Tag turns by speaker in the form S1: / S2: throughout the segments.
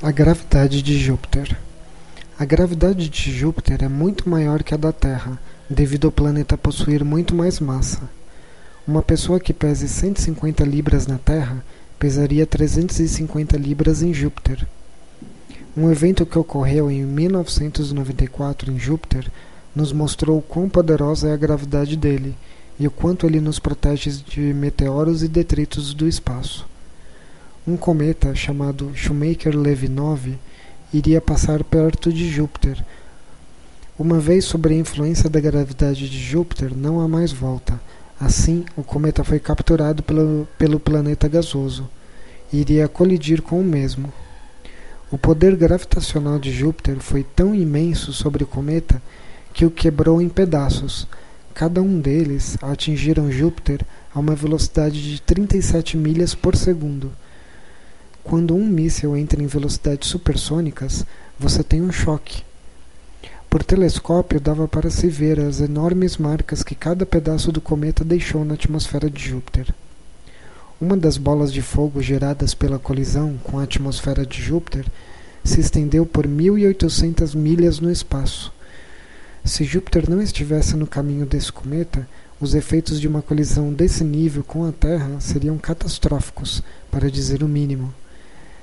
S1: A gravidade de Júpiter. A gravidade de Júpiter é muito maior que a da Terra, devido ao planeta possuir muito mais massa. Uma pessoa que pese 150 libras na Terra pesaria 350 libras em Júpiter. Um evento que ocorreu em 1994 em Júpiter nos mostrou quão poderosa é a gravidade dele e o quanto ele nos protege de meteoros e detritos do espaço. Um cometa chamado Shoemaker-Levy 9 iria passar perto de Júpiter. Uma vez sobre a influência da gravidade de Júpiter, não há mais volta. Assim, o cometa foi capturado pelo, pelo planeta gasoso e iria colidir com o mesmo. O poder gravitacional de Júpiter foi tão imenso sobre o cometa que o quebrou em pedaços. Cada um deles atingiram Júpiter a uma velocidade de 37 milhas por segundo. Quando um míssil entra em velocidades supersônicas, você tem um choque. Por telescópio dava para se ver as enormes marcas que cada pedaço do cometa deixou na atmosfera de Júpiter. Uma das bolas de fogo geradas pela colisão com a atmosfera de Júpiter se estendeu por 1800 milhas no espaço. Se Júpiter não estivesse no caminho desse cometa, os efeitos de uma colisão desse nível com a Terra seriam catastróficos, para dizer o mínimo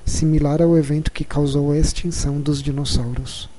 S1: similar ao evento que causou a extinção dos dinossauros.